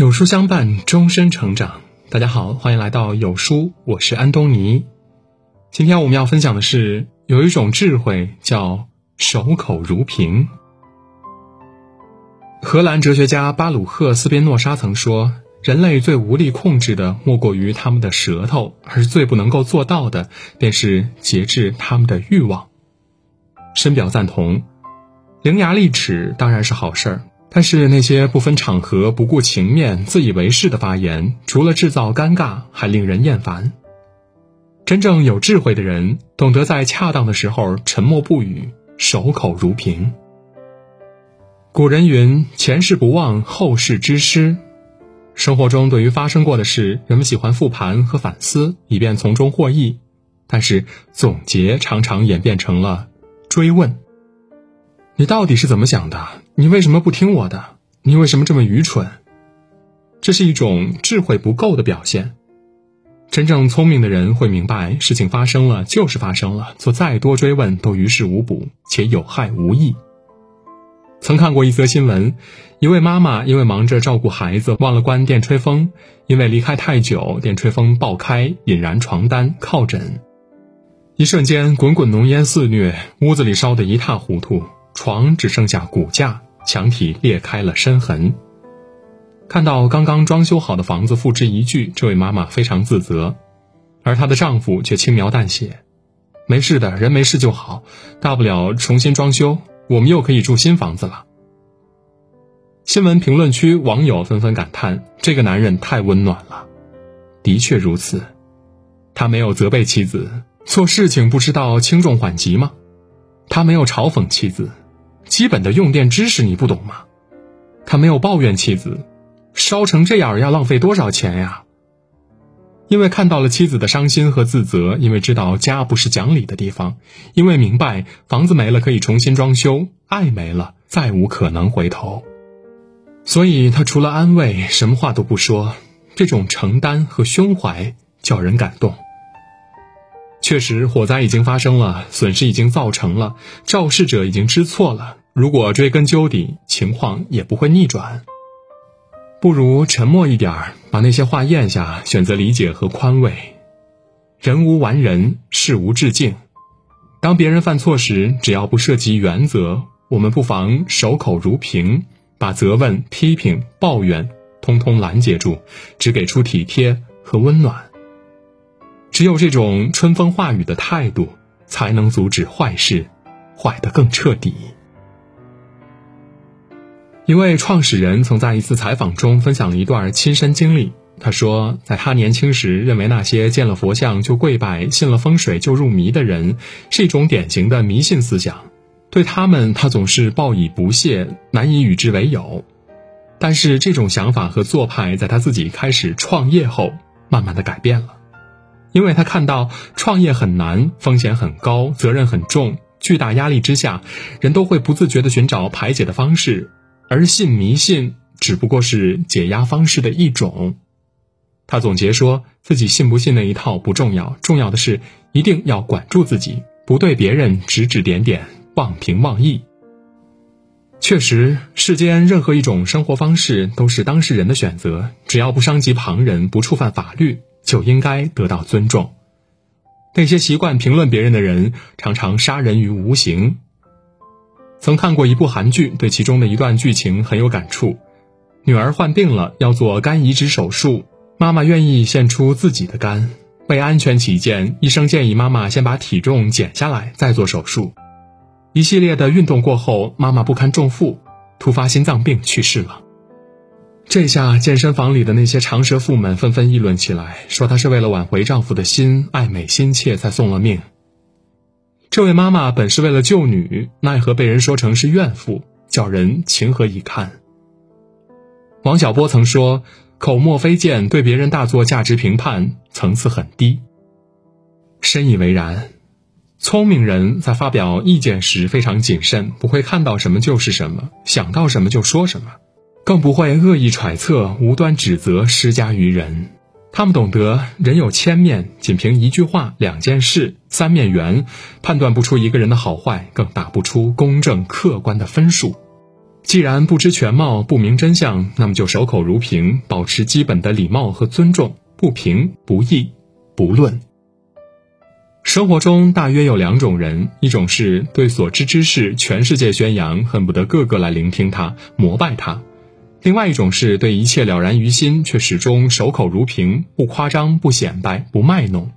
有书相伴，终身成长。大家好，欢迎来到有书，我是安东尼。今天我们要分享的是，有一种智慧叫守口如瓶。荷兰哲学家巴鲁赫·斯宾诺莎曾说：“人类最无力控制的，莫过于他们的舌头；而最不能够做到的，便是节制他们的欲望。”深表赞同。伶牙俐齿当然是好事儿，但是那些不分场合、不顾情面、自以为是的发言，除了制造尴尬，还令人厌烦。真正有智慧的人，懂得在恰当的时候沉默不语，守口如瓶。古人云：“前事不忘，后事之师。”生活中对于发生过的事，人们喜欢复盘和反思，以便从中获益。但是总结常常演变成了追问。你到底是怎么想的？你为什么不听我的？你为什么这么愚蠢？这是一种智慧不够的表现。真正聪明的人会明白，事情发生了就是发生了，做再多追问都于事无补，且有害无益。曾看过一则新闻，一位妈妈因为忙着照顾孩子，忘了关电吹风，因为离开太久，电吹风爆开，引燃床单、靠枕，一瞬间滚滚浓烟肆虐，屋子里烧得一塌糊涂。床只剩下骨架，墙体裂开了深痕。看到刚刚装修好的房子付之一炬，这位妈妈非常自责，而她的丈夫却轻描淡写：“没事的，人没事就好，大不了重新装修，我们又可以住新房子了。”新闻评论区网友纷纷感叹：“这个男人太温暖了。”的确如此，他没有责备妻子做事情不知道轻重缓急吗？他没有嘲讽妻子。基本的用电知识你不懂吗？他没有抱怨妻子，烧成这样要浪费多少钱呀？因为看到了妻子的伤心和自责，因为知道家不是讲理的地方，因为明白房子没了可以重新装修，爱没了再无可能回头，所以他除了安慰什么话都不说。这种承担和胸怀叫人感动。确实，火灾已经发生了，损失已经造成了，肇事者已经知错了。如果追根究底，情况也不会逆转。不如沉默一点儿，把那些话咽下，选择理解和宽慰。人无完人，事无至境。当别人犯错时，只要不涉及原则，我们不妨守口如瓶，把责问、批评、抱怨通通拦截住，只给出体贴和温暖。只有这种春风化雨的态度，才能阻止坏事坏得更彻底。一位创始人曾在一次采访中分享了一段亲身经历。他说，在他年轻时，认为那些见了佛像就跪拜、信了风水就入迷的人，是一种典型的迷信思想。对他们，他总是报以不屑，难以与之为友。但是，这种想法和做派，在他自己开始创业后，慢慢的改变了。因为他看到创业很难，风险很高，责任很重，巨大压力之下，人都会不自觉地寻找排解的方式，而信迷信只不过是解压方式的一种。他总结说自己信不信那一套不重要，重要的是一定要管住自己，不对别人指指点点、妄评妄议。确实，世间任何一种生活方式都是当事人的选择，只要不伤及旁人，不触犯法律。就应该得到尊重。那些习惯评论别人的人，常常杀人于无形。曾看过一部韩剧，对其中的一段剧情很有感触。女儿患病了，要做肝移植手术，妈妈愿意献出自己的肝。为安全起见，医生建议妈妈先把体重减下来，再做手术。一系列的运动过后，妈妈不堪重负，突发心脏病去世了。这下健身房里的那些长舌妇们纷纷议论起来，说她是为了挽回丈夫的心，爱美心切才送了命。这位妈妈本是为了救女，奈何被人说成是怨妇，叫人情何以堪？王小波曾说：“口沫飞溅，对别人大做价值评判，层次很低。”深以为然。聪明人在发表意见时非常谨慎，不会看到什么就是什么，想到什么就说什么。更不会恶意揣测、无端指责、施加于人。他们懂得人有千面，仅凭一句话、两件事、三面缘，判断不出一个人的好坏，更打不出公正客观的分数。既然不知全貌、不明真相，那么就守口如瓶，保持基本的礼貌和尊重，不评、不议、不论。生活中大约有两种人，一种是对所知之事全世界宣扬，恨不得个个来聆听他、膜拜他；另外一种是对一切了然于心，却始终守口如瓶，不夸张、不显摆、不卖弄。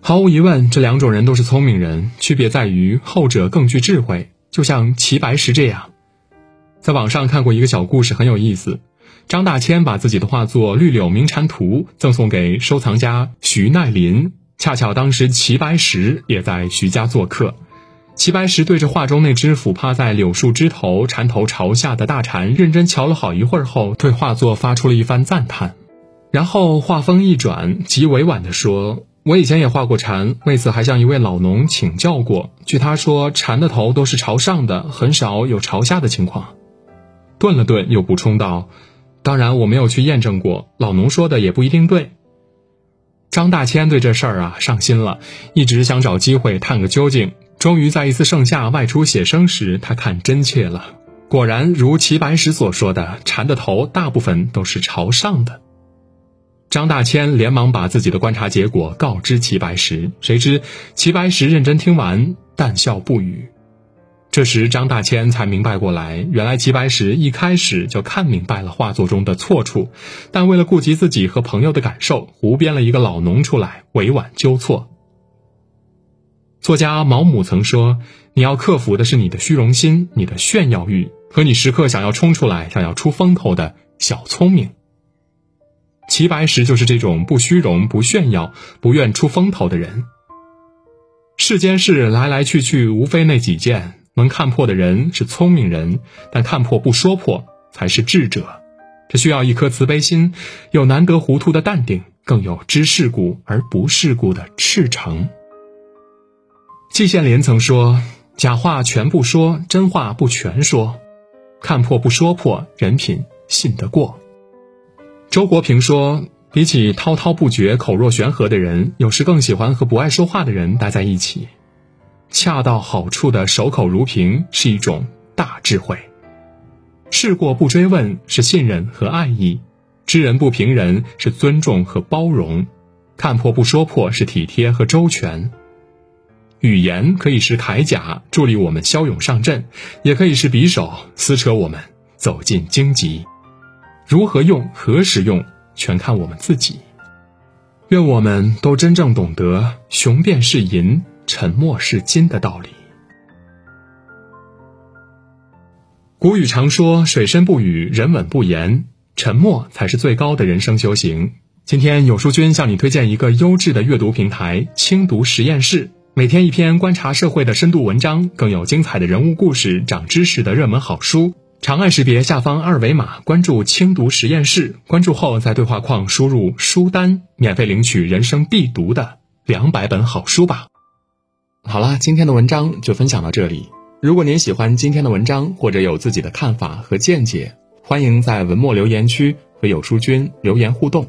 毫无疑问，这两种人都是聪明人，区别在于后者更具智慧，就像齐白石这样。在网上看过一个小故事，很有意思。张大千把自己的画作《绿柳鸣蝉图》赠送给收藏家徐奈林，恰巧当时齐白石也在徐家做客。齐白石对着画中那只俯趴在柳树枝头、蝉头朝下的大蝉，认真瞧了好一会儿后，对画作发出了一番赞叹，然后话锋一转，极委婉地说。我以前也画过蝉，为此还向一位老农请教过。据他说，蝉的头都是朝上的，很少有朝下的情况。顿了顿，又补充道：“当然，我没有去验证过，老农说的也不一定对。”张大千对这事儿啊上心了，一直想找机会探个究竟。终于在一次盛夏外出写生时，他看真切了，果然如齐白石所说的，蝉的头大部分都是朝上的。张大千连忙把自己的观察结果告知齐白石，谁知齐白石认真听完，淡笑不语。这时，张大千才明白过来，原来齐白石一开始就看明白了画作中的错处，但为了顾及自己和朋友的感受，胡编了一个老农出来，委婉纠错。作家毛姆曾说：“你要克服的是你的虚荣心、你的炫耀欲和你时刻想要冲出来、想要出风头的小聪明。”齐白石就是这种不虚荣、不炫耀、不愿出风头的人。世间事来来去去，无非那几件。能看破的人是聪明人，但看破不说破才是智者。这需要一颗慈悲心，有难得糊涂的淡定，更有知世故而不世故的赤诚。季羡林曾说：“假话全不说，真话不全说。看破不说破，人品信得过。”周国平说：“比起滔滔不绝、口若悬河的人，有时更喜欢和不爱说话的人待在一起。恰到好处的守口如瓶是一种大智慧。事过不追问是信任和爱意，知人不评人是尊重和包容，看破不说破是体贴和周全。语言可以是铠甲，助力我们骁勇上阵；也可以是匕首，撕扯我们走进荆棘。”如何用，何时用，全看我们自己。愿我们都真正懂得“雄辩是银，沉默是金”的道理。古语常说：“水深不语，人稳不言。”沉默才是最高的人生修行。今天有书君向你推荐一个优质的阅读平台——轻读实验室，每天一篇观察社会的深度文章，更有精彩的人物故事、长知识的热门好书。长按识别下方二维码，关注轻读实验室。关注后，在对话框输入“书单”，免费领取人生必读的两百本好书吧。好了，今天的文章就分享到这里。如果您喜欢今天的文章，或者有自己的看法和见解，欢迎在文末留言区和有书君留言互动。